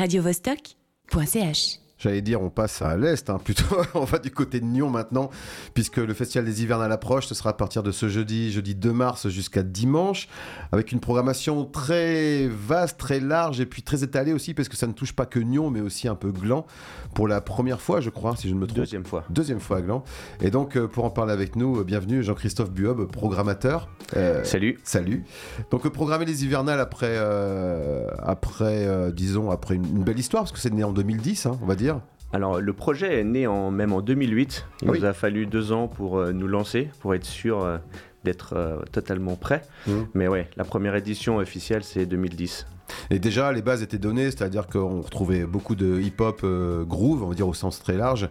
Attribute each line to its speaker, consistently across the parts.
Speaker 1: radiovostok.ch.
Speaker 2: J'allais dire, on passe à l'est, hein, plutôt. on va du côté de Nyon maintenant, puisque le Festival des Hivernales approche. Ce sera à partir de ce jeudi, jeudi 2 mars jusqu'à dimanche, avec une programmation très vaste, très large et puis très étalée aussi, parce que ça ne touche pas que Nyon, mais aussi un peu Gland, pour la première fois, je crois, si je ne me trompe.
Speaker 3: Deuxième fois.
Speaker 2: Deuxième fois à Gland. Et donc, euh, pour en parler avec nous, euh, bienvenue Jean-Christophe Buob, programmateur.
Speaker 3: Euh, salut.
Speaker 2: Salut. Donc, programmer les Hivernales après, euh, après euh, disons, après une, une, belle histoire, parce que c'est né en 2010, hein, on va dire.
Speaker 3: Alors, le projet est né en, même en 2008. Il
Speaker 2: Ah oui.
Speaker 3: nous a fallu deux ans pour euh, nous lancer, pour être sûr euh, d'être euh, totalement prêt.
Speaker 2: Mmh.
Speaker 3: Mais ouais, la première édition officielle, c'est 2010.
Speaker 2: Et déjà, les bases étaient données, c'est-à-dire qu'on retrouvait beaucoup de hip-hop euh, groove, on va dire au sens très large,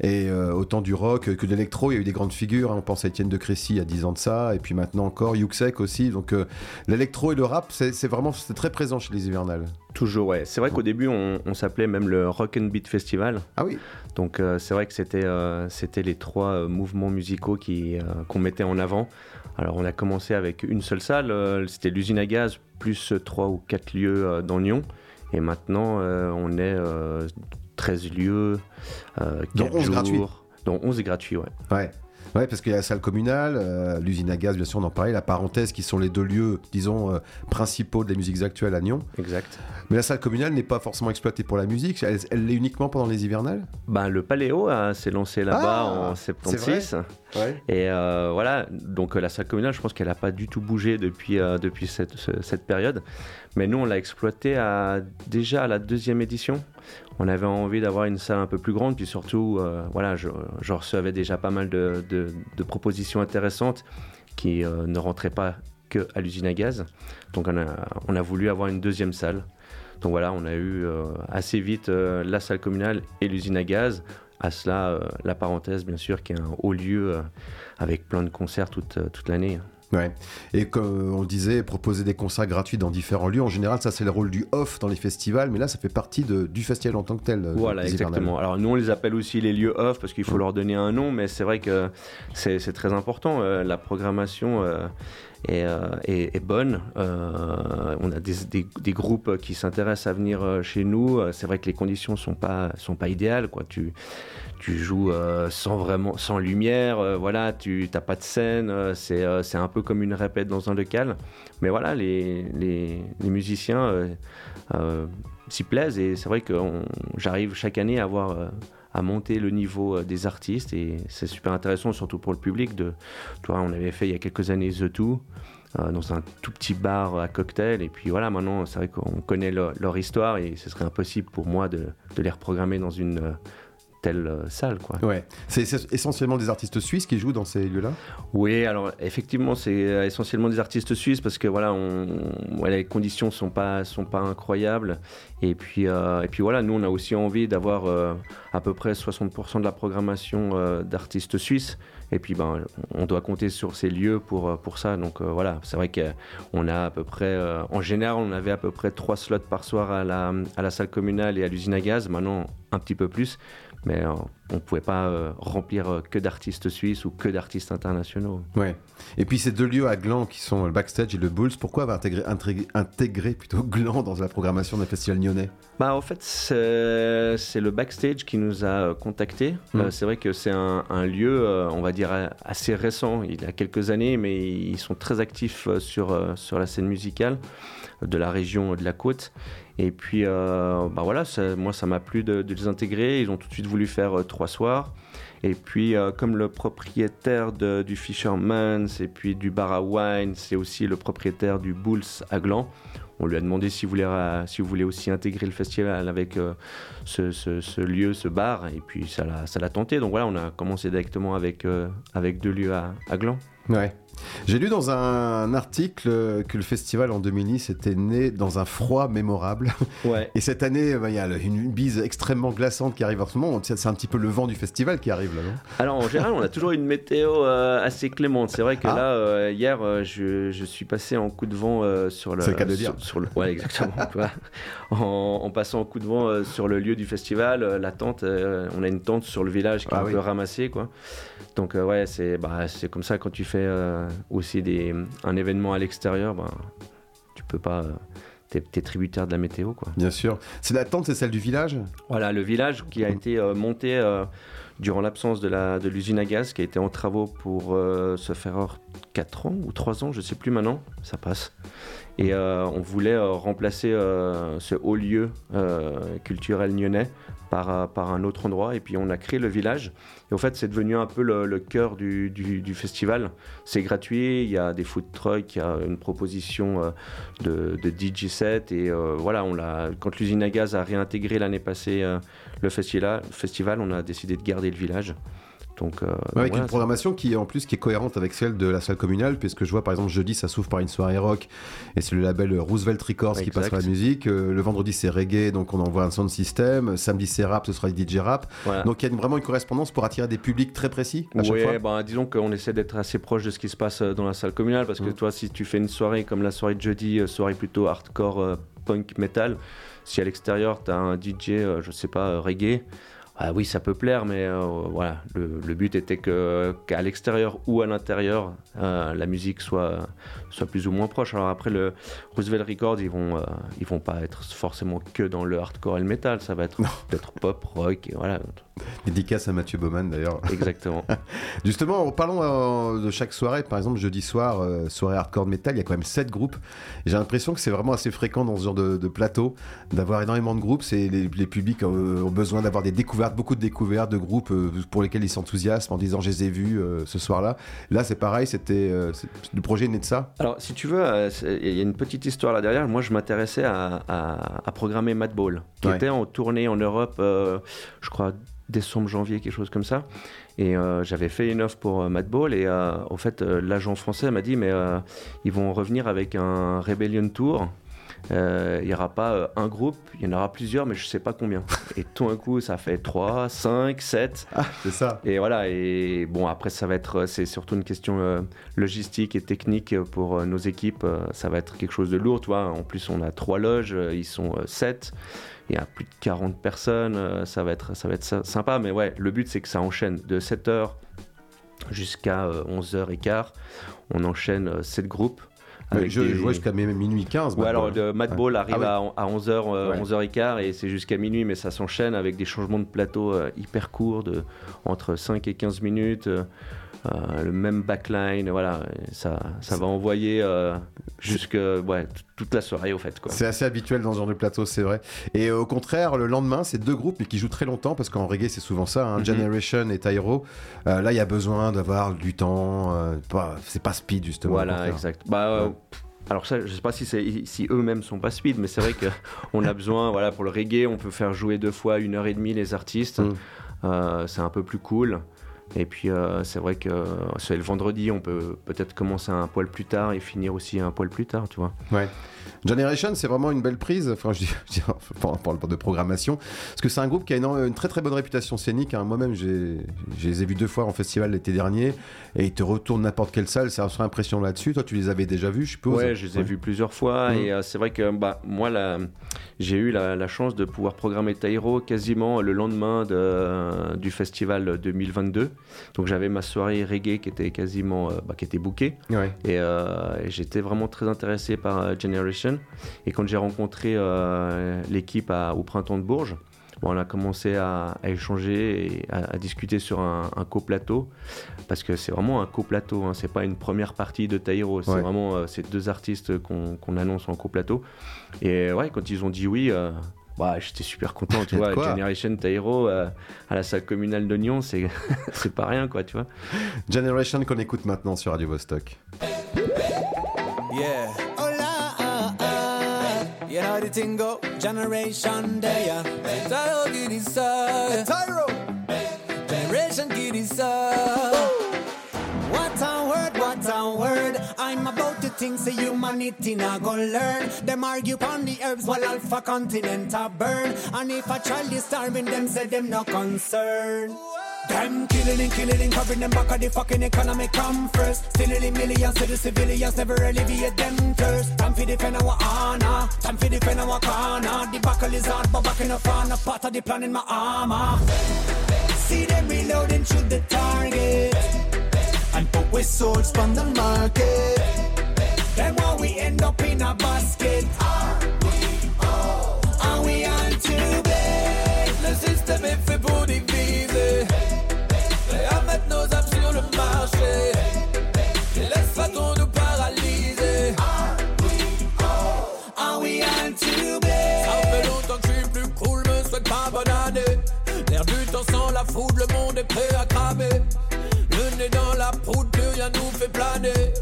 Speaker 2: et euh, autant du rock que de l'électro. Il y a eu des grandes figures, hein, on pense à Étienne de Crécy il y a 10 ans de ça, et puis maintenant encore Yuxek aussi. Donc euh, l'électro et le rap, c'est vraiment très présent chez les hivernales.
Speaker 3: Toujours, ouais. C'est vrai qu'au début, on, on s'appelait même le Rock and Beat Festival.
Speaker 2: Ah oui
Speaker 3: Donc, c'est vrai que c'était les trois mouvements musicaux qui, qu'on mettait en avant. Alors, on a commencé avec une seule salle, euh, c'était l'usine à gaz, plus euh, trois ou quatre lieux euh, dans Lyon. Et maintenant, euh, on est euh, 13 lieux, euh,
Speaker 2: Dont
Speaker 3: 4
Speaker 2: 11
Speaker 3: jours.
Speaker 2: gratuits.
Speaker 3: Dont 11 gratuits, ouais.
Speaker 2: Ouais. Ouais, parce qu'il y a la salle communale, euh, l'usine à gaz, bien sûr, on en parlait, la parenthèse, qui sont les deux lieux, disons, euh, principaux des musiques actuelles à Nyon.
Speaker 3: Exact.
Speaker 2: Mais la salle communale n'est pas forcément exploitée pour la musique, elle elle l'est uniquement pendant les hivernales?
Speaker 3: Ben, le Paléo euh, s'est lancé là-bas
Speaker 2: Ah,
Speaker 3: en
Speaker 2: c'est
Speaker 3: 76.
Speaker 2: Ouais.
Speaker 3: Et euh, voilà, donc la salle communale, je pense qu'elle n'a pas du tout bougé depuis, depuis cette, ce- cette période. Mais nous, on l'a exploité à, déjà à la deuxième édition. On avait envie d'avoir une salle un peu plus grande, puis surtout, euh, voilà, je, recevais déjà pas mal de, propositions intéressantes qui euh, ne rentraient pas que à l'usine à gaz. Donc on a, voulu avoir une deuxième salle. Donc voilà, on a eu euh, assez vite la salle communale et l'usine à gaz. À cela, la parenthèse, bien sûr, qui est un haut lieu avec plein de concerts toute l'année.
Speaker 2: Ouais. Et comme on le disait, proposer des concerts gratuits dans différents lieux, en général, ça c'est le rôle du off dans les festivals, mais là ça fait partie de- du festival en tant que tel. euh,
Speaker 3: Voilà,
Speaker 2: hivernales.
Speaker 3: exactement. Alors nous, on les appelle aussi les lieux off parce qu'il faut leur donner un nom, mais c'est vrai que c'est c'est très important. euh, la programmation euh, est, euh, est- est bonne. Euh, on a des, groupes qui s'intéressent à venir euh, chez nous. Euh, C'est vrai que les conditions sont pas sont pas idéales. Tu tu joues euh, sans vraiment sans lumière. euh, voilà, tu t'as pas de scène. euh, c'est euh, c'est un peu comme une répète dans un local. Mais voilà, les les, les musiciens. euh, euh, s'y plaisent et c'est vrai que j'arrive chaque année à avoir euh, à monter le niveau euh, des artistes. Et c'est super intéressant surtout pour le public de tu vois, on avait fait il y a quelques années The Two euh, dans un tout petit bar à cocktail. Et puis voilà maintenant c'est vrai qu'on connaît leur, histoire et ce serait impossible pour moi de, de les reprogrammer dans une euh, telle euh, salle quoi.
Speaker 2: Ouais. C'est essentiellement des artistes suisses qui jouent dans ces lieux-là?
Speaker 3: Oui, alors effectivement, c'est euh, essentiellement des artistes suisses parce que voilà, on, les conditions sont pas sont pas incroyables. Et puis euh, et puis voilà, nous on a aussi envie d'avoir euh, à peu près 60% de la programmation euh, d'artistes suisses. Et puis ben, on doit compter sur ces lieux pour pour ça. Donc voilà, c'est vrai qu'on a à peu près, en général, on avait à peu près trois slots par soir à la à la salle communale et à l'usine à gaz. Maintenant, un petit peu plus. Mais euh, on ne pouvait pas euh, remplir euh, que d'artistes suisses ou que d'artistes internationaux.
Speaker 2: Ouais. Et puis ces deux lieux à Gland qui sont le backstage et le Bulls, pourquoi avoir intégré, intégré, intégré plutôt Gland dans la programmation d'un festival nyonnais
Speaker 3: Bah, en fait, c'est le backstage qui nous a contactés.
Speaker 2: Mm.
Speaker 3: Euh, c'est vrai que c'est un, un lieu, on va dire, assez récent. Il a quelques années, mais ils sont très actifs sur, sur la scène musicale de la région de la côte. Et puis, euh, bah voilà, ça- moi, ça m'a plu de, les intégrer. Ils ont tout de suite voulu faire euh, trois soirs. Et puis, euh, comme le propriétaire du Fisherman's et puis du bar à wine, c'est aussi le propriétaire du Bulls à Gland. On lui a demandé euh, s'il voulait aussi intégrer le festival avec euh, ce, lieu, ce bar. Et puis, ça l'a, tenté. Donc voilà, on a commencé directement avec, avec deux lieux à, à Gland.
Speaker 2: Ouais. J'ai lu dans un article que le festival en 2010 était né dans un froid mémorable.
Speaker 3: Ouais.
Speaker 2: Et cette année, bah, il y a une bise extrêmement glaçante qui arrive en ce moment. C'est un petit peu le vent du festival qui arrive là, non?
Speaker 3: Alors en général, on a toujours une météo euh, assez clémente. C'est vrai que
Speaker 2: Ah.
Speaker 3: là, euh, hier, euh, je, je suis passé en coup de vent sur le.
Speaker 2: C'est le cas de dire.
Speaker 3: Sur, le, ouais, exactement. en, en passant en coup de vent sur le lieu du festival, la tente, on a une tente sur le village qui est
Speaker 2: Ah
Speaker 3: un
Speaker 2: oui.
Speaker 3: peu ramassée, quoi. Donc euh, ouais, c'est bah, c'est comme ça quand tu fais euh, aussi des, un événement à l'extérieur, bah, tu peux pas. euh, es, tributaire de la météo. Quoi.
Speaker 2: Bien sûr. C'est la tente, c'est celle du village?
Speaker 3: Voilà, le village qui a été monté durant l'absence de l'usine à gaz, qui a été en travaux pour se faire 4 ans ou 3 ans, je ne sais plus maintenant, ça passe. Et euh, on voulait euh, remplacer euh, ce haut lieu culturel nyonnais par, un autre endroit. Et puis on a créé le village. Et en fait, c'est devenu un peu le, cœur du, festival. C'est gratuit, il y a des food trucks, il y a une proposition de, de DJ set. Et voilà, quand l'usine à gaz a réintégré l'année passée le festival, on a décidé de garder le village.
Speaker 2: Donc, euh, avec une programmation qui en plus qui est cohérente avec celle de la salle communale, puisque je vois par exemple jeudi ça s'ouvre par une soirée rock et c'est le label Roosevelt Records qui passe la musique. Euh, le vendredi c'est reggae, donc on envoie un sound system. Samedi c'est rap, ce sera DJ rap. Donc il y a vraiment une correspondance pour attirer des publics très précis.
Speaker 3: À chaque fois. Ben, disons qu'on essaie d'être assez proche de ce qui se passe euh, dans la salle communale, parce que mm. toi si tu fais une soirée comme la soirée de jeudi, soirée plutôt hardcore, punk, metal, si à l'extérieur tu as un DJ, je sais pas, reggae ah oui, ça peut plaire, mais euh, voilà, le, but était qu'à l'extérieur ou à l'intérieur, euh, la musique soit, soit plus ou moins proche. Alors après, le Roosevelt Records, ils vont, euh, ils vont pas être forcément que dans le hardcore et le metal, ça va être peut-être pop, rock, et voilà.
Speaker 2: Dédicace à Mathieu Baumann d'ailleurs.
Speaker 3: Exactement.
Speaker 2: Justement, parlons de chaque soirée. Par exemple, jeudi soir, soirée hardcore metal, il y a quand même 7 groupes. J'ai l'impression que c'est vraiment assez fréquent dans ce genre de, plateau d'avoir énormément de groupes. C'est les, publics ont besoin d'avoir des découvertes, beaucoup de découvertes de groupes pour lesquels ils s'enthousiasment en disant je les ai vus ce soir-là. Là, c'est pareil, c'était le projet né de ça.
Speaker 3: Alors, si tu veux, il y a une petite histoire là derrière. Moi, je m'intéressais à, à, programmer Madball, qui était en tournée en Europe, je crois décembre, janvier, quelque chose comme ça. Et euh, j'avais fait une offre pour euh, Madball et euh, en fait l'agent français m'a dit mais ils vont revenir avec un Rebellion Tour. Il n'y aura pas un groupe, il y en aura plusieurs, mais je ne sais pas combien. Et tout un coup, ça fait 3, 5, 7.
Speaker 2: Ah, c'est ça.
Speaker 3: Et voilà, et bon, après, ça va être, c'est surtout une question logistique et technique pour nos équipes. ça va être quelque chose de lourd, tu vois. En plus, on a trois loges, ils sont 7 il y a plus de 40 personnes, euh, ça va être, ça va être sympa. Mais ouais, le but c'est que ça enchaîne de 7h jusqu'à 11h15. Euh, On enchaîne 7 euh, groupes.
Speaker 2: Avec je des... jusqu'à minuit 15.
Speaker 3: Ouais, alors le Mad Ball arrive ah à, 11h, 11h15 et c'est jusqu'à minuit, mais ça s'enchaîne avec des changements de plateau hyper courts, de, entre 5 et 15 minutes. Euh, le même backline, voilà, ça, ça va envoyer euh, jusque ouais, toute la soirée au fait.
Speaker 2: C'est assez habituel dans ce genre de plateau, c'est vrai. Et au contraire, le lendemain, c'est deux groupes mais qui jouent très longtemps parce qu'en reggae c'est souvent ça, hein, mhm. Generation et Tyro. Euh, là, il y a besoin d'avoir du temps, c'est pas speed justement.
Speaker 3: Voilà, exact. Bah, alors ça, je sais pas si, si eux-mêmes sont pas speed, mais c'est vrai qu'on a besoin, voilà, pour le reggae, on peut faire jouer deux fois une heure et demie les artistes. Mm. c'est un peu plus cool. Et puis euh, c'est vrai que c'est le vendredi, on peut peut-être commencer un poil plus tard et finir aussi un poil plus tard, tu vois.
Speaker 2: Ouais. Generation, c'est vraiment une belle prise. Enfin, je dis, je on parle pas de programmation, parce que c'est un groupe qui a une, une, très très bonne réputation scénique. Hein. Moi-même, je les ai vus deux fois en festival l'été dernier, et ils te retournent n'importe quelle salle. C'est une impression là-dessus. Toi, tu les avais déjà vus, je suppose.
Speaker 3: Ouais, je les ai vus plusieurs fois, mmh. et euh, c'est vrai que bah, moi, j'ai eu la, chance de pouvoir programmer Tairo quasiment le lendemain de, du festival 2022. Donc j'avais ma soirée reggae qui était quasiment, euh, bah, qui était bookée,
Speaker 2: ouais.
Speaker 3: et, euh, et j'étais vraiment très intéressé par Generation et quand j'ai rencontré euh, l'équipe au printemps de Bourges, on a commencé à, échanger et à, discuter sur un, co-plateau parce que c'est vraiment un co-plateau, hein. c'est pas une première partie de Taïro, c'est vraiment euh, ces deux artistes qu'on annonce en co-plateau. Et ouais, quand ils ont dit oui, euh, bah, j'étais super content, tu vois. Generation Taïro à la salle communale de Nyon, c'est pas rien, quoi, tu vois.
Speaker 2: Generation qu'on écoute maintenant sur Radio Vostok. Yeah. You know the thing go, generation day, yeah. Tyro get it Tyro. Generation get Think say humanity now go learn. Them argue on the herbs while alpha continent a burn. And if a child is starving, them say them no concern. Them killing and killing and covering them back of the fucking economy come first. Stealing millions to the civilians, never alleviate them thirst. Time for defend our honor, time for defend our corner. The buckle is hard, but back in the front, a part of the plan in my armor. See them reloading to the target. And put with swords from the market. Then why we end up in a basket?
Speaker 1: Are
Speaker 4: we all? Are we on to?
Speaker 1: Le système est fait pour diviser. Prêt à mettre nos âmes sur le marché. Laisse pas qu'on nous paralyser. Are we
Speaker 4: all? Are we on to? Ça fait
Speaker 1: longtemps que je suis plus cool, me souhaite pas bonne année. L'air du temps sans la foudre, le monde est prêt à cramer. Le nez dans la poudre, rien nous fait planer.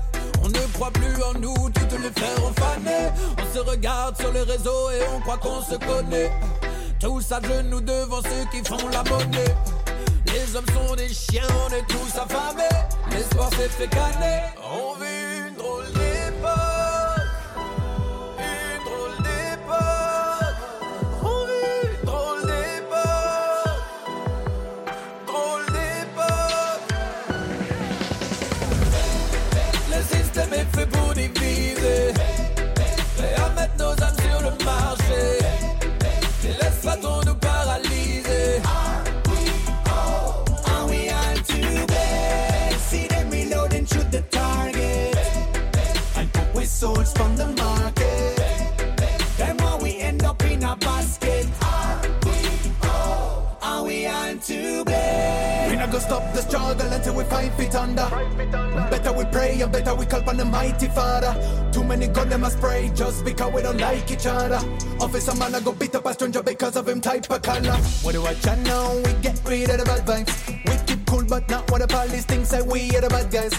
Speaker 1: On croit plus en nous, toutes les frères ont fané. On se regarde sur les réseaux et on croit qu'on se connaît. Tous à genoux devant ceux qui font la monnaie. Les hommes sont des chiens, on est tous affamés. L'espoir s'est fait canner.
Speaker 5: Feet. Better we pray and better we call on the mighty father. Too many gun them a spray just because we don't like each other. Officer man I go beat up a stranger because of him type of color. What do I chat now? We get rid of the bad vibes. We keep cool but not what the police think say we are the bad guys.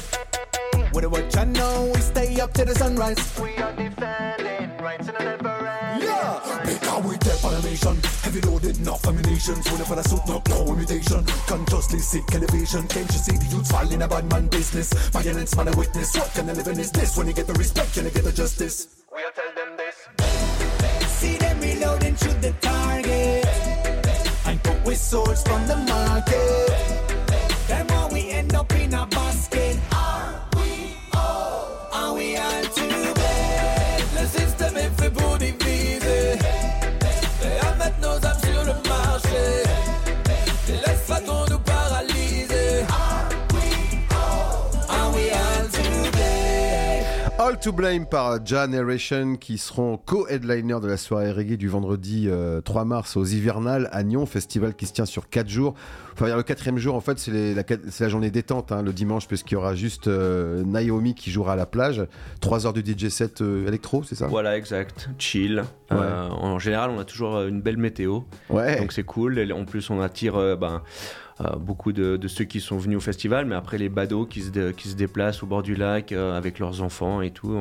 Speaker 5: What do I chat now? We stay up to the sunrise. We are defending rights and Heavy loaded, enough ammunition. Full for the suit, no, no imitation. Consciously seek elevation. Can't you see the youths falling a bad man business? Violence, man, a witness. What kind of living is this? When you get the respect, can you get the justice? We'll tell them this. See them reloading, shoot the target. And put with swords from the market. Then why we end up in a basket?
Speaker 2: To Blame par Generation qui seront co-headliner de la soirée reggae du vendredi euh, 3 mars aux Hivernales à Nyon, festival qui se tient sur 4 jours. Enfin, le quatrième jour, en fait, c'est la, journée détente, hein, le dimanche, puisqu'il y aura juste euh, Naomi qui jouera à la plage. 3 heures de DJ set euh, électro, c'est ça?
Speaker 3: Voilà, exact. Chill. Euh, en général, on a toujours euh, une belle météo.
Speaker 2: Ouais.
Speaker 3: Donc c'est cool. Et en plus, on attire euh, ben, euh, beaucoup de, ceux qui sont venus au festival, mais après les badauds qui se, qui se déplacent au bord du lac euh, avec leurs enfants et tout.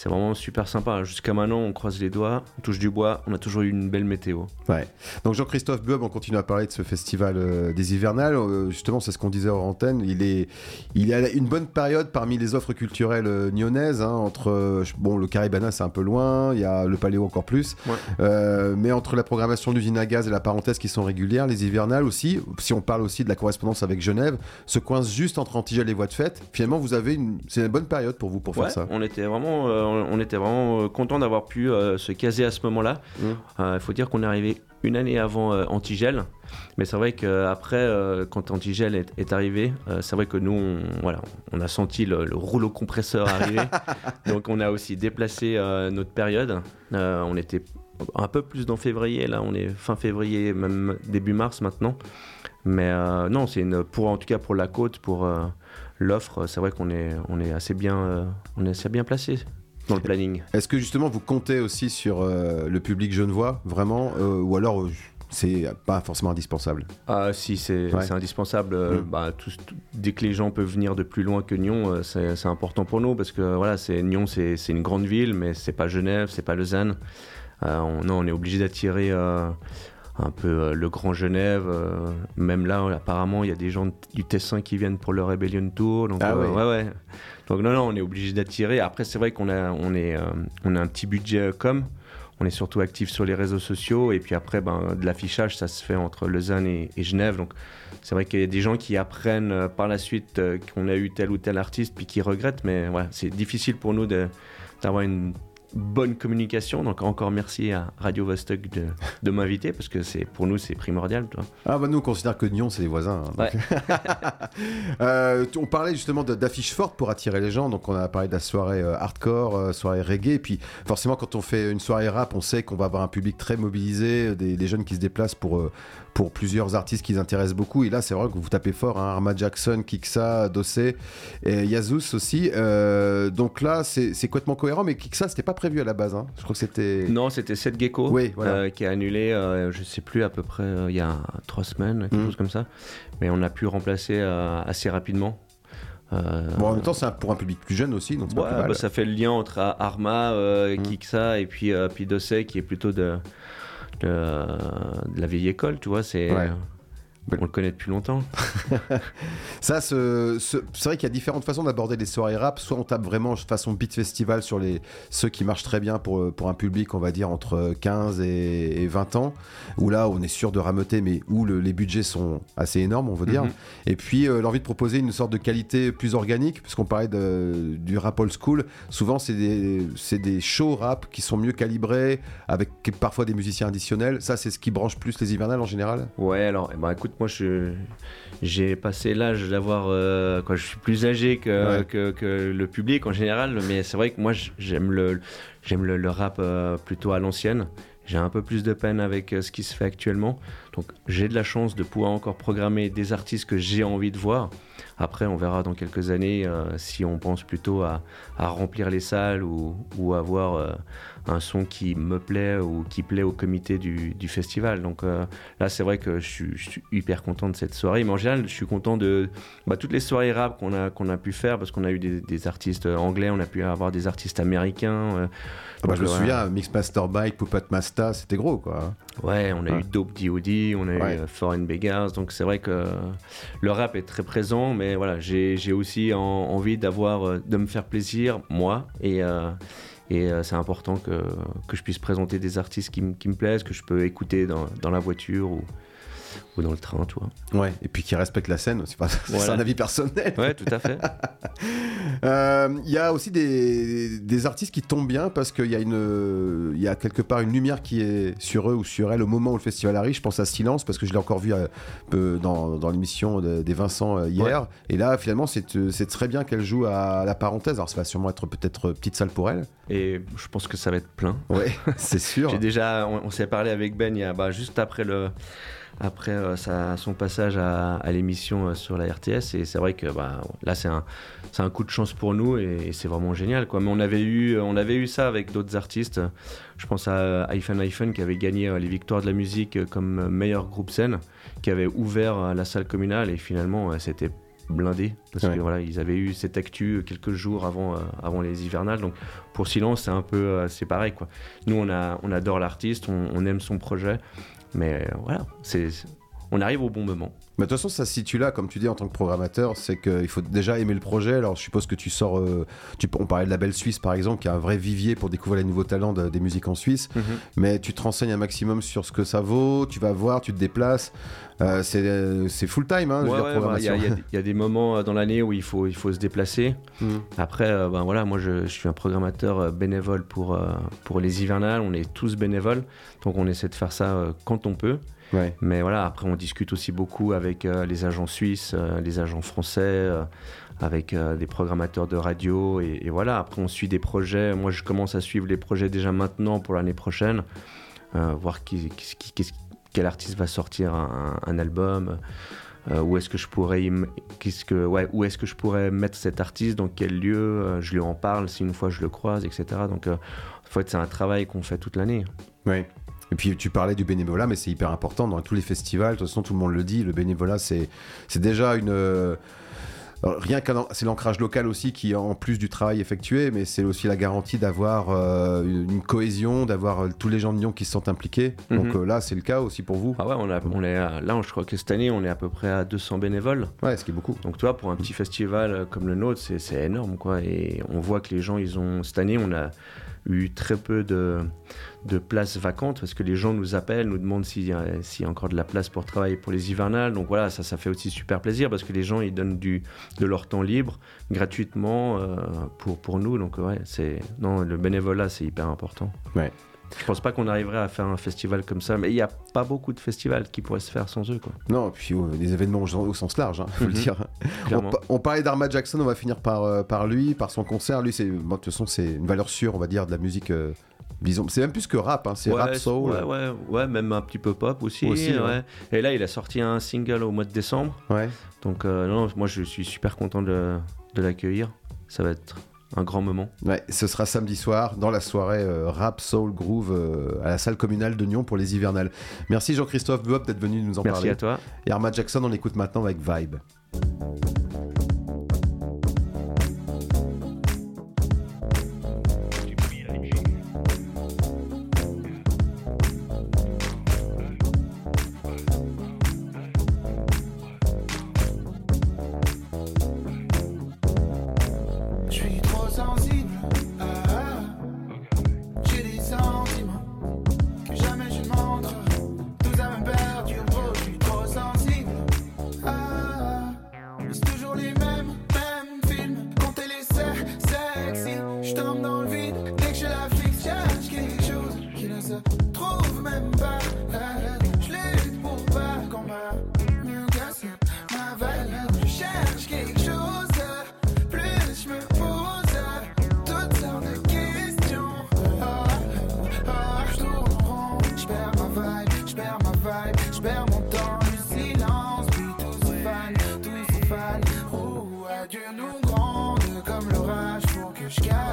Speaker 3: C'est vraiment super sympa. Jusqu'à maintenant, on croise les doigts, on touche du bois, on a toujours eu une belle météo.
Speaker 2: Ouais. Donc Jean-Christophe Bueb, on continue à parler de ce festival euh, des hivernales. Euh, justement, c'est ce qu'on disait hors antenne. Il est, il à une bonne période parmi les offres culturelles euh, nyonnaises. hein, entre euh, bon, le Caribana, c'est un peu loin. Il y a le Paléo encore plus.
Speaker 3: Ouais.
Speaker 2: Mais entre la programmation de l'usine à gaz et la parenthèse qui sont régulières, les hivernales aussi. Si on parle aussi de la correspondance avec Genève, se coince juste entre Antigel et Voies de Fête. Finalement, vous avez une, c'est une bonne période pour vous pour
Speaker 3: Ouais,
Speaker 2: faire ça.
Speaker 3: on était vraiment, on était vraiment euh, content d'avoir pu euh, se caser à ce moment-là.
Speaker 2: Mmh.
Speaker 3: Euh, Il faut dire qu'on est arrivé une année avant Antigel, mais c'est vrai qu'après, quand Antigel est, est arrivé, c'est vrai que nous, on, voilà, on a senti le, le rouleau compresseur arriver. Donc on a aussi déplacé notre période. On était un peu plus dans février, là, on est fin février, même début mars maintenant. Mais euh, non, c'est une pour en tout cas pour la côte, pour euh, l'offre, c'est vrai qu'on est on est assez bien euh, on est assez bien placé dans le planning.
Speaker 2: Est-ce que justement vous comptez aussi sur euh, le public genevois, vraiment euh, Ou alors euh, c'est pas forcément indispensable?
Speaker 3: Ah si, c'est
Speaker 2: Ouais.
Speaker 3: indispensable.
Speaker 2: Mm.
Speaker 3: bah, tout- tout- dès que les gens peuvent venir de plus loin que Nyon, c'est important pour nous parce que voilà, c'est Nyon, c'est une grande ville, mais c'est pas Genève, c'est pas Lausanne. On, non, on est obligé d'attirer un peu euh, le Grand Genève. euh, même là, apparemment, il y a des gens du Tessin qui viennent pour le Rebellion Tour. Donc,
Speaker 2: Ah
Speaker 3: euh, ouais, ouais. Donc non, non, on est obligé d'attirer. Après, c'est vrai qu'on a, on est, euh, on a un petit budget euh, com. On est surtout actif sur les réseaux sociaux et puis après, ben, de l'affichage, ça se fait entre Lausanne et, Genève. Donc, c'est vrai qu'il y a des gens qui apprennent euh, par la suite qu'on a eu tel ou tel artiste puis qui regrettent, mais ouais, c'est difficile pour nous d'avoir une bonne communication. Donc, encore merci à Radio Vostok de, de m'inviter parce que c'est pour nous, c'est primordial. tu vois.
Speaker 2: Ah bah nous on considère que Nyon c'est les voisins. hein.
Speaker 3: Ouais.
Speaker 2: Euh, on parlait justement d'affiches fortes pour attirer les gens, donc on a parlé de la soirée euh, hardcore, euh, soirée reggae, et puis forcément quand on fait une soirée rap, on sait qu'on va avoir un public très mobilisé, des, des jeunes qui se déplacent pour, pour plusieurs artistes qui les intéressent beaucoup, et là c'est vrai que vous tapez fort, hein, Arma Jackson, Kiksa, Dossé, et Yazous aussi, donc là c'est c'est complètement cohérent, mais Kiksa c'était pas prévu à la base. hein. Je crois que c'était.
Speaker 3: Non, c'était Seth Gecko
Speaker 2: Oui, voilà.
Speaker 3: euh, qui a annulé, euh, je sais plus, à peu près euh, il y a trois semaines, quelque
Speaker 2: Mhm.
Speaker 3: chose comme ça. Mais on a pu remplacer euh, assez rapidement. Euh,
Speaker 2: Bon, en même temps, c'est pour un public plus jeune aussi, donc
Speaker 3: ouais,
Speaker 2: pas plus
Speaker 3: bah, ça fait le lien entre Arma, euh,
Speaker 2: Mhm.
Speaker 3: Kiksa et puis, euh, qui est plutôt de, de, de la vieille école, tu vois. C'est,
Speaker 2: Ouais.
Speaker 3: On le connaît depuis longtemps.
Speaker 2: Ça, ce- ce- c'est vrai qu'il y a différentes façons d'aborder les soirées rap. Soit on tape vraiment façon beat festival sur les, ceux qui marchent très bien pour, pour un public, on va dire, entre 15 et, et 20 ans, où là, on est sûr de rameuter, mais où le- les budgets sont assez énormes, on veut dire.
Speaker 3: Mhm.
Speaker 2: Et puis, euh, l'envie de proposer une sorte de qualité plus organique, puisqu'on parlait de- du rap old school. Souvent, c'est des, des shows rap qui sont mieux calibrés, avec parfois des musiciens additionnels. Ça, c'est ce qui branche plus les hivernales en général?
Speaker 3: Ouais, alors, eh ben, moi, je, j'ai passé l'âge d'avoir. euh, je suis plus âgé que,
Speaker 2: Ouais.
Speaker 3: que, que le public en général, mais c'est vrai que moi, j'aime le, j'aime le, le rap euh, plutôt à l'ancienne. J'ai un peu plus de peine avec euh, ce qui se fait actuellement. Donc, j'ai de la chance de pouvoir encore programmer des artistes que j'ai envie de voir. Après, on verra dans quelques années si on pense plutôt à, à remplir les salles ou, ou avoir un son qui me plaît ou qui plaît au comité du, du festival. Donc euh, là, c'est vrai que je suis, je suis hyper content de cette soirée. Mais en général, je suis content de bah, toutes les soirées rap qu'on a, qu'on a pu faire parce qu'on a eu des, des artistes anglais, on a pu avoir des artistes américains. euh,
Speaker 2: Ah bah, Je me
Speaker 3: euh,
Speaker 2: souviens, Mixmaster Bike, Puppet Masta, c'était gros, quoi.
Speaker 3: Ouais, on a
Speaker 2: Ouais.
Speaker 3: eu Dope D.O.D., on a
Speaker 2: Ouais.
Speaker 3: eu euh, Foreign Beggars, donc c'est vrai que le rap est très présent, mais voilà, j'ai aussi en- envie d'avoir, euh, de me faire plaisir, moi, et, euh, et euh, c'est important que, je puisse présenter des artistes qui me plaisent, que je peux écouter dans, dans la voiture ou, ou dans le train, tu vois.
Speaker 2: Ouais, et puis qui respecte la scène, c'est un avis personnel.
Speaker 3: Ouais, tout à fait.
Speaker 2: Euh, Il y a aussi des, des artistes qui tombent bien parce qu'il y, a une- y a quelque part une lumière qui est sur eux ou sur elles au moment où le festival arrive. Je pense à Silence parce que je l'ai encore vu euh, peu dans, dans l'émission de- des Vincent euh, hier. Et là, finalement, c'est c'est très bien qu'elle joue à la parenthèse. Alors, ça va sûrement être peut-être petite salle pour elle.
Speaker 3: Et je pense que ça va être plein.
Speaker 2: Ouais, c'est sûr.
Speaker 3: J'ai déjà, on, on s'est parlé avec Ben il y a, bah, juste après le, après euh, sa- son passage à, à l'émission euh, sur la RTS et c'est vrai que bah, là c'est un, coup de chance pour nous et, et c'est vraiment génial quoi. Mais on avait eu, on avait eu ça avec d'autres artistes. Je pense à iPhone iPhone qui avait gagné euh, les victoires de la musique euh, comme euh, meilleur groupe scène, qui avait ouvert euh, la salle communale et finalement euh, c'était blindé parce
Speaker 2: Ouais.
Speaker 3: que voilà ils avaient eu cette actu quelques jours avant euh, avant les hivernales donc pour Silence c'est un peu euh, c'est pareil quoi nous on a on adore l'artiste on, on aime son projet mais euh, voilà c'est c'est- on arrive au bon moment
Speaker 2: Mais de toute façon, ça se situe là, comme tu dis, en tant que programmateur, c'est qu'il faut déjà aimer le projet. Alors, je suppose que tu sors. euh, tu, on parlait de la Belle Suisse, par exemple, qui est un vrai vivier pour découvrir les nouveaux talents de- des musiques en Suisse. Mais tu te renseignes un maximum sur ce que ça vaut, tu vas voir, tu te déplaces. Euh, c'est euh, c'est full time, hein,
Speaker 3: Ouais, ouais, bah, il y, a- y a des- il y a des moments dans l'année où il faut il faut se déplacer
Speaker 2: Mhm.
Speaker 3: Après, euh, ben voilà, moi je, je suis un programmateur bénévole pour, pour les hivernales. On est tous bénévoles, donc on essaie de faire ça quand on peut.
Speaker 2: Ouais.
Speaker 3: Mais voilà, après on discute aussi beaucoup avec euh, les agents suisses, euh, les agents français, euh, avec des programmateurs de radio. Et, et voilà, après on suit des projets. Moi je commence à suivre les projets déjà maintenant pour l'année prochaine, voir qui, qui- qui- qu'est-ce- quel artiste va sortir un, un album. euh, où est-ce que je pourrais qu'est-ce que ouais où est-ce que je pourrais mettre cet artiste dans quel lieu euh, je lui en parle si une fois je le croise etc donc euh, en fait c'est un travail qu'on fait toute l'année
Speaker 2: Ouais. Et puis tu parlais du bénévolat, mais c'est hyper important dans tous les festivals. De toute façon, tout le monde le dit. Le bénévolat, c'est déjà une. euh, rien qu'un, c'est l'ancrage local aussi qui, en plus du travail effectué, mais c'est aussi la garantie d'avoir euh, une cohésion, d'avoir euh, tous les gens de Lyon qui se sentent impliqués. Donc
Speaker 3: Mhm.
Speaker 2: euh, là, c'est le cas aussi pour vous.
Speaker 3: ah ouais on, a, on est à- là je crois que cette année on est à peu près à 200 bénévoles
Speaker 2: Ouais, ce qui est beaucoup.
Speaker 3: donc tu vois pour un petit festival comme le nôtre c'est énorme quoi et on voit que les gens ils ont cette année on a eu très peu de, de places vacantes parce que les gens nous appellent, nous demandent s'il y, a, y a encore de la place pour travailler pour les hivernales. Donc voilà, ça, ça fait aussi super plaisir parce que les gens ils donnent du, de leur temps libre gratuitement euh, pour, pour nous. Donc ouais, c'est non le bénévolat c'est hyper important.
Speaker 2: Ouais.
Speaker 3: Je pense pas qu'on arriverait à faire un festival comme ça, mais il n'y a pas beaucoup de festivals qui pourraient se faire sans eux quoi.
Speaker 2: Non, puis euh, des événements au, sens large, il faut le
Speaker 3: Mhm.
Speaker 2: dire. On, parlait d'Arma Jackson, on va finir par, euh, par lui, par son concert. Lui, c'est, bon, de toute façon, c'est une valeur sûre, on va dire, de la musique. euh, c'est même plus que rap, hein, c'est
Speaker 3: Ouais,
Speaker 2: rap soul.
Speaker 3: Ouais, ouais, ouais, même un petit peu pop aussi. Et là, il a sorti un single au mois de décembre. Donc, euh, non, moi, je suis super content de, de l'accueillir. Ça va être un grand moment.
Speaker 2: Ouais, ce sera samedi soir dans la soirée euh, rap soul groove euh, à la salle communale de Nyon pour les hivernales. Merci Jean-Christophe Buop d'être venu nous en parler.
Speaker 3: Merci à toi.
Speaker 2: Et Arma Jackson, on l'écoute maintenant avec Vibe.
Speaker 6: sensible Dieu nous grande comme l'orage pour que je gagne.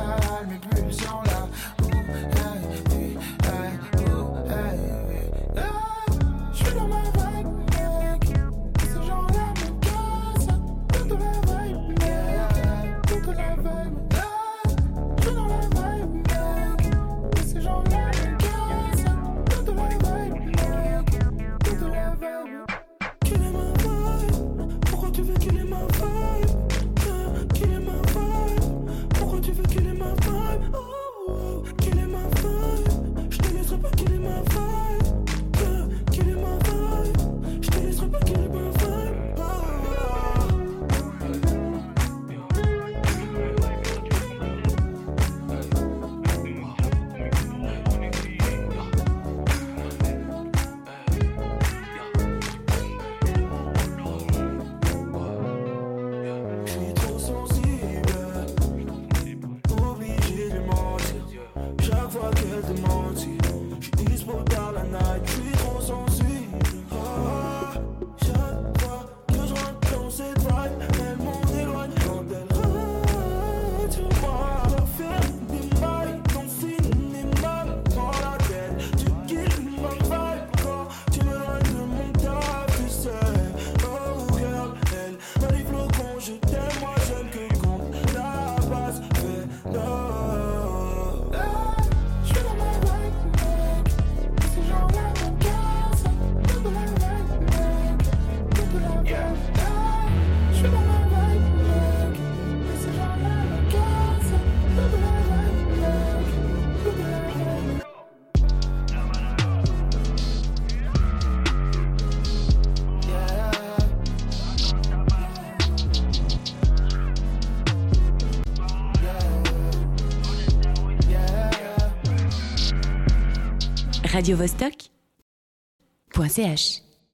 Speaker 7: radiovostok.ch